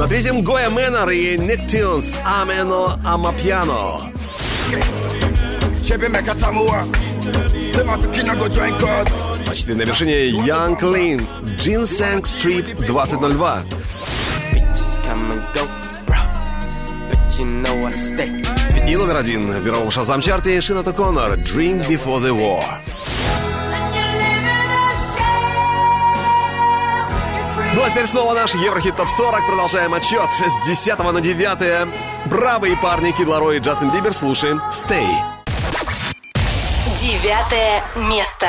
На третьем Гоя Мэннер и Нептюнс Амено Амапьяно. Почти на вершине Young Clean Ginseng Street 2002. И номер один в мировом шазам-чарте Шината Коннор «Drink Before the War». Ну а теперь снова наш Еврохит Топ 40. Продолжаем отчет с 10 на 9. Бравые парни Кид Ларой и Джастин Бибер. Слушаем «Stay». Девятое место.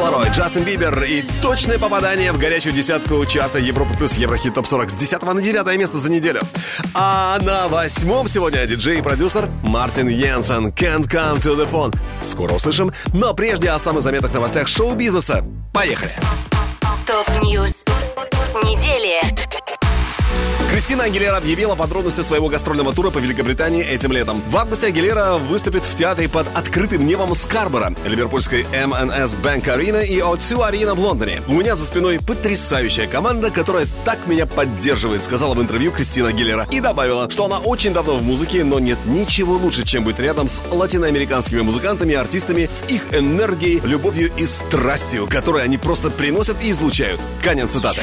Ларой, Джастин Бибер и точное попадание в горячую десятку чарта Европа плюс Еврохит Топ 40 с 10 на 9 место за неделю. А на восьмом сегодня диджей и продюсер Мартин Йенсен Can't Come to the Phone. Скоро услышим, но прежде о самых заметных новостях шоу-бизнеса. Поехали! Top news недели. Кристина Агилера объявила подробности своего гастрольного тура по Великобритании этим летом. В августе Агилера выступит в театре под открытым небом Скарборо, ливерпульской M&S Bank Arena и O2 Arena в Лондоне. У меня за спиной потрясающая команда, которая так меня поддерживает, сказала в интервью Кристина Агилера. И добавила, что она очень давно в музыке, но нет ничего лучше, чем быть рядом с латиноамериканскими музыкантами и артистами, с их энергией, любовью и страстью, которые они просто приносят и излучают. Конец цитаты.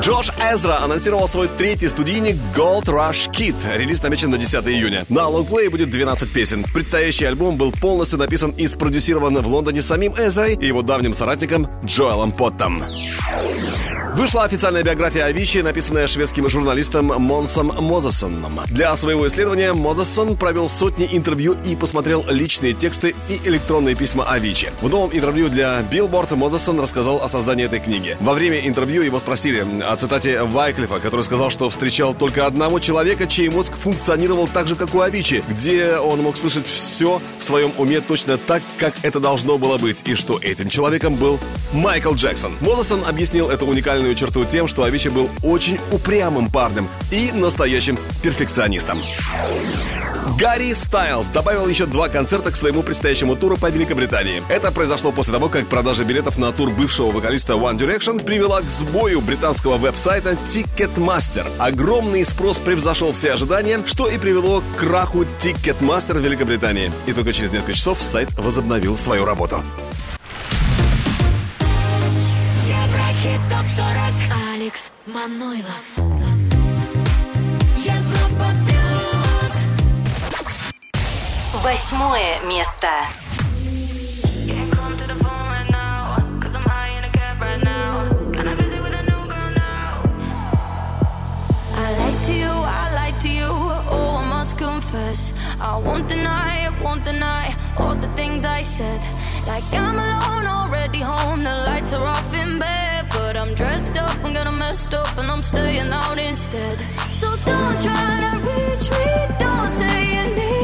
Джош Эзра анонсировал свой третий студийник Gold Rush Kid. Релиз намечен на 10 июня. На лонгплее будет 12 песен. Предстоящий альбом был полностью написан и спродюсирован в Лондоне самим Эзрой и его давним соратником Джоэлом Поттом. Вышла официальная биография Авичи, написанная шведским журналистом Монсом Мозесоном. Для своего исследования Мозесон провел сотни интервью и посмотрел личные тексты и электронные письма Авичи. В новом интервью для Billboard Мозесон рассказал о создании этой книги. Во время интервью его спросили о цитате Вайклифа, который сказал, что встречал только одного человека, чей мозг функционировал так же, как у Авичи, где он мог слышать все в своем уме точно так, как это должно было быть, и что этим человеком был Майкл Джексон. Мозесон объяснил эту уникальную черту тем, что Авичи был очень упрямым парнем и настоящим перфекционистом. Гарри Стайлз добавил еще два концерта к своему предстоящему туру по Великобритании. Это произошло после того, как продажа билетов на тур бывшего вокалиста One Direction привела к сбою британского веб-сайта Ticketmaster. Огромный спрос превзошел все ожидания, что и привело к краху Ticketmaster в Великобритании. И только через несколько часов сайт возобновил свою работу. Еврохит ТОП-40 Алекс Манойлов Европа плюс Восьмое место. I lied to you, I lied to you. Oh, I must confess. I won't deny, I won't deny all the things I said. Like I'm alone, already home. The lights are off in bed, but I'm dressed up, I'm gonna messed up, and I'm staying out instead. So don't try to reach me, don't say you need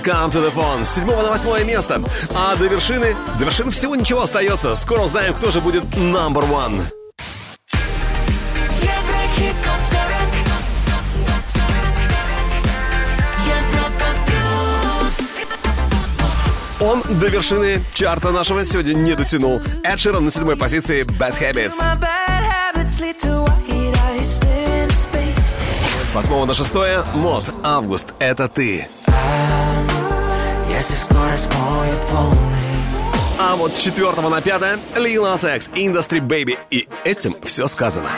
«Can't Come to the Phone» с 7 на 8 место. А до вершины, до вершины всего ничего остается. Скоро узнаем, кто же будет number one. Еврохит топ 40 Европа плюс Он до вершины чарта нашего сегодня не дотянул. Эд Ширан на седьмой позиции «Bad Habits». С 8 на 6 Мод «Август. Это ты». А вот с 4 на 5 Lil Nas X «Industry Baby». И этим все сказано.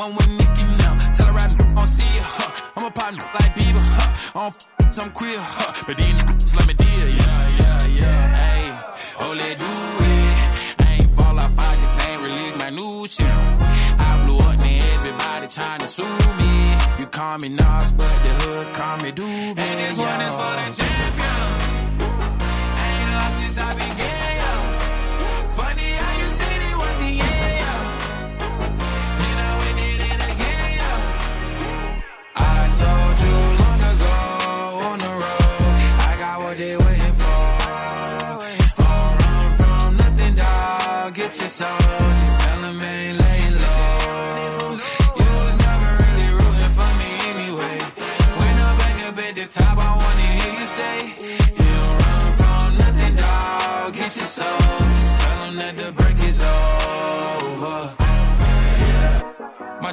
One with Nicki now. Tell her I don't see it, huh? I'm a partner like Bieber, huh? I don't f- some queer, huh? But these niggas let me deal, yeah, yeah, yeah. Hey, oh, let do it. I ain't fall off, I just ain't release my new shit. I blew up, and everybody trying to sue me. You call me Nas, but the hood call me Doobie. And this one is for the champion.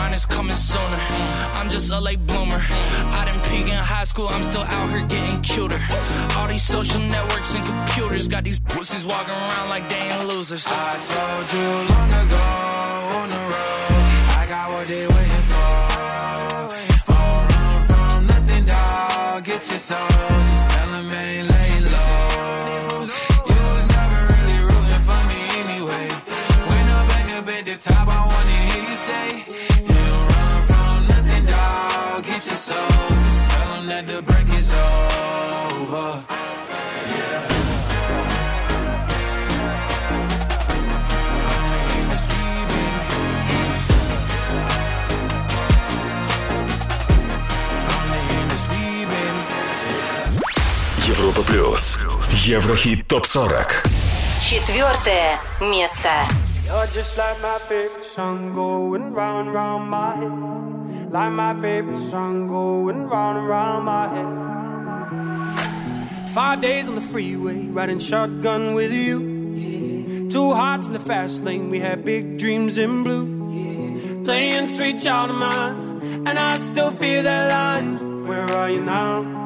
mine is coming sooner. I'm just a late bloomer. I didn't peak in high school, I'm still out here getting cuter. All these social networks and computers got these pussies walking around like they ain't losers. I told you long ago on the road, I got what they waiting for. Don't run from nothing, dog. Get your soul. Just tell them ain't laying low. You was never really rooting for me anyway. When I'm back up at the top, I wanna Европа плюс. Еврохит топ 40. Четвертое место. You're just like my favorite song going round round my head. Like my favorite song going round and round my head. Five days on the freeway, riding shotgun with you. Two hearts in the fast lane, we had big dreams in blue. Playing sweet child of mine, and I still feel that line. Where are you now?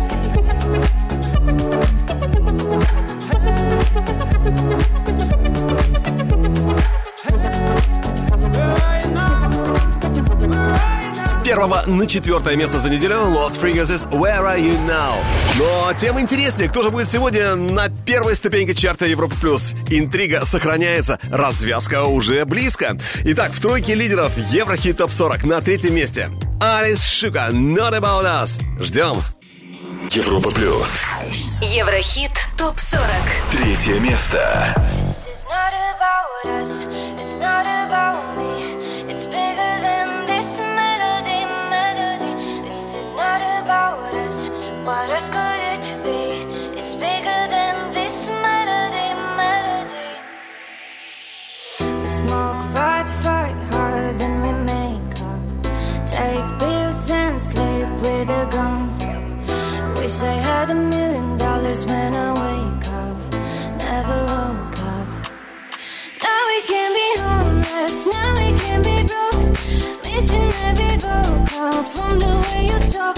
первого на четвертое место за неделю Lost Frequencies Where Are You Now? Но тем интереснее, кто же будет сегодня на первой ступеньке чарта Европа Плюс. Интрига сохраняется, развязка уже близко. Итак, в тройке лидеров Еврохит Топ 40 на третьем месте. Алис Шука, Not About Us. Ждем. Европа плюс. Еврохит ТОП-40 Третье место. It's not about us, What else could it be? It's bigger than this melody, melody. We smoke fight we make up. Take pills and sleep with a gun. Wish I had a million dollars when I wake up. Never woke up. Now we can be homeless, now we can be broke. Missing every vocal from the way you talk.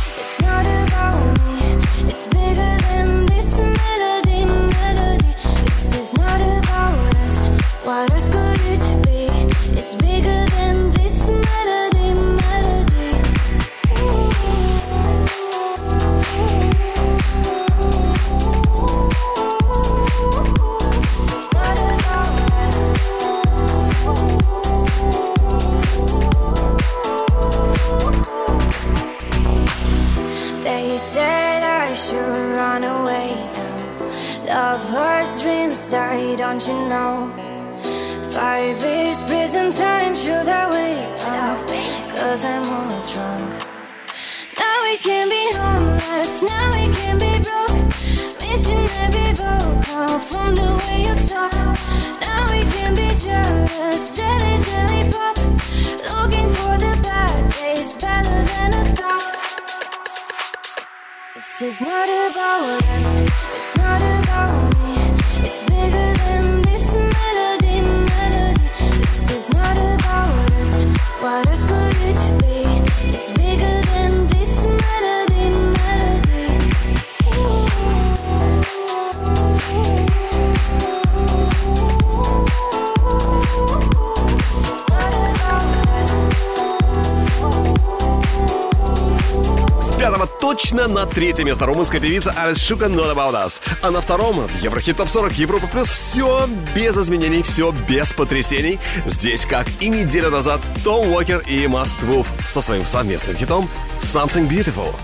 точно на третье место румынская певица Алис Шука Not About Us. А на втором Еврохит Топ 40 Европа Плюс все без изменений, все без потрясений. Здесь, как и неделю назад, Том Уокер и Маск Вулф со своим совместным хитом Something Beautiful.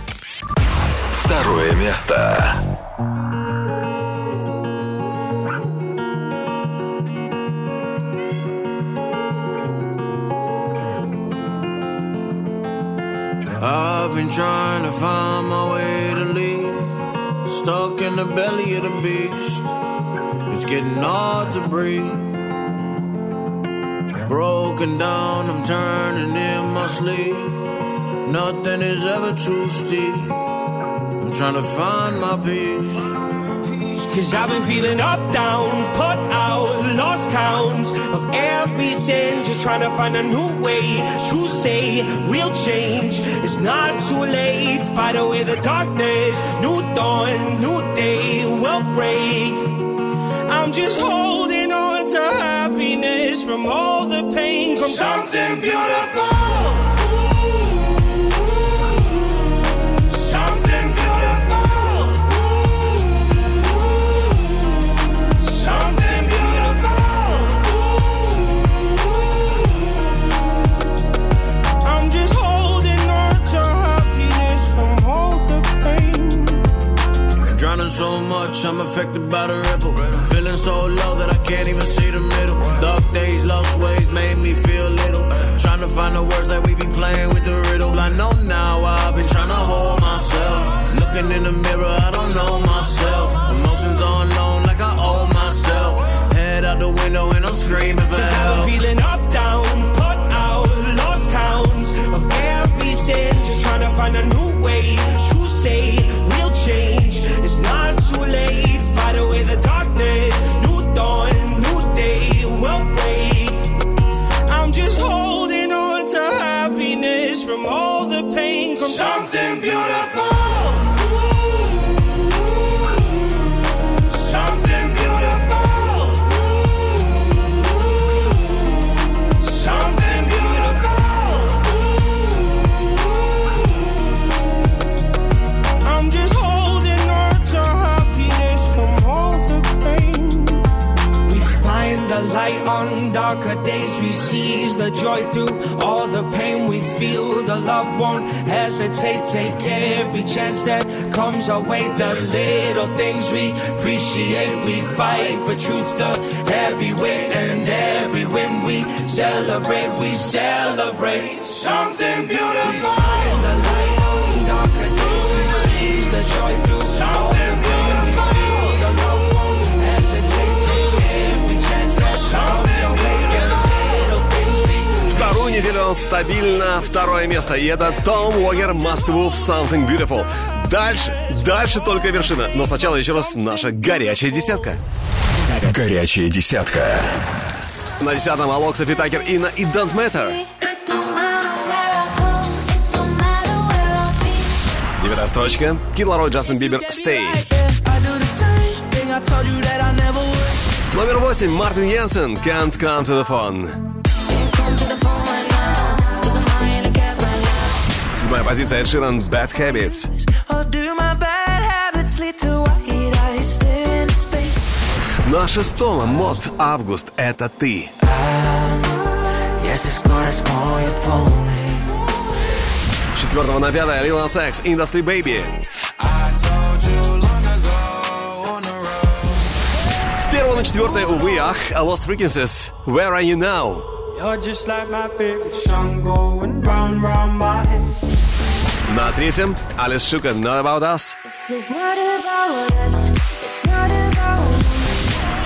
Второе место. Too steep. I'm trying to find my peace. Cause I've been feeling up, down, put out, lost count of every sin. Just trying to find a new way to say real change. It's not too late. Fight away the darkness. New dawn, new day will break. I'm just holding on to happiness from all the pain. From something beautiful. Much, I'm affected by the ripple. Feeling so low that I can't even see the middle. Dark days, lost ways made me feel little. Trying to find the words that we love won't hesitate. Take every chance that comes our way. The little things we appreciate. We fight for truth, the heavy weight, and every win we celebrate. We celebrate something beautiful. Неделю он стабильно второе место. И это Том Уогер Must Move Something Beautiful. Дальше, дальше только вершина. Но сначала еще раз наша горячая десятка. Горячая десятка. На десятом Алок, Софи Такер, Инна и Don't Matter. Девятая строчка. Кид Ларой, Джастин Бибер, Stay. Номер восемь. Мартин Йенсен, Can't Come to the Phone. Седьмая позиция. Эд Ширан, Bad Habits. На шестом Мод Август. Это ты. Если скорость четвертого на пятое. Lil Nas X, Industry Baby. С первого на четвертое, увы, ах, Lost Frequencies. Where are you now? You're just like my favorite song going round, round my head. На третьем Алис Шука, Not About Us. Not about about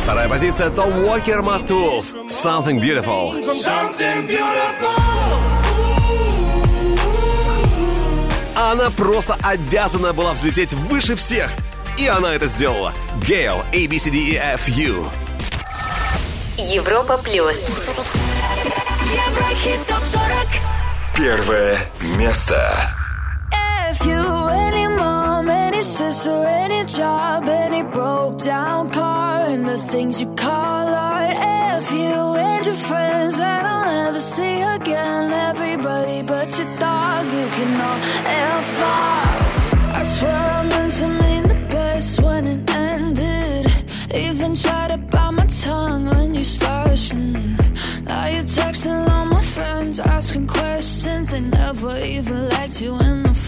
Вторая позиция Том Уокер, Матулов, Something Beautiful. Something beautiful. Она просто обязана была взлететь выше всех. И она это сделала. Гейл, A, B, C, D, E, F, U. Европа плюс. Еврохит топ 40. Первое место. If you, any mom, any sister, any job, any broke down car, and the things you call art. If you and your friends that I'll never see again, everybody but your dog, you can all F off. I swear I meant to mean the best when it ended. Even tried to bite my tongue when you mm. Now you're texting all my friends, asking questions. They never even liked you in the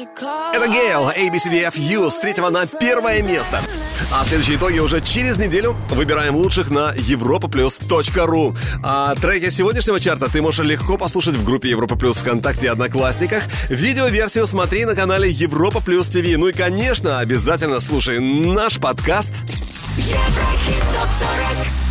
Это Гейл, ABCDFU с третьего на первое место. А следующие итоги уже через неделю выбираем лучших на europaplus.ru. А треки сегодняшнего чарта ты можешь легко послушать в группе Европа Плюс ВКонтакте и Одноклассниках. Видеоверсию смотри на канале Европа Плюс ТВ. Ну и, конечно, обязательно слушай наш подкаст Еврохит топ 40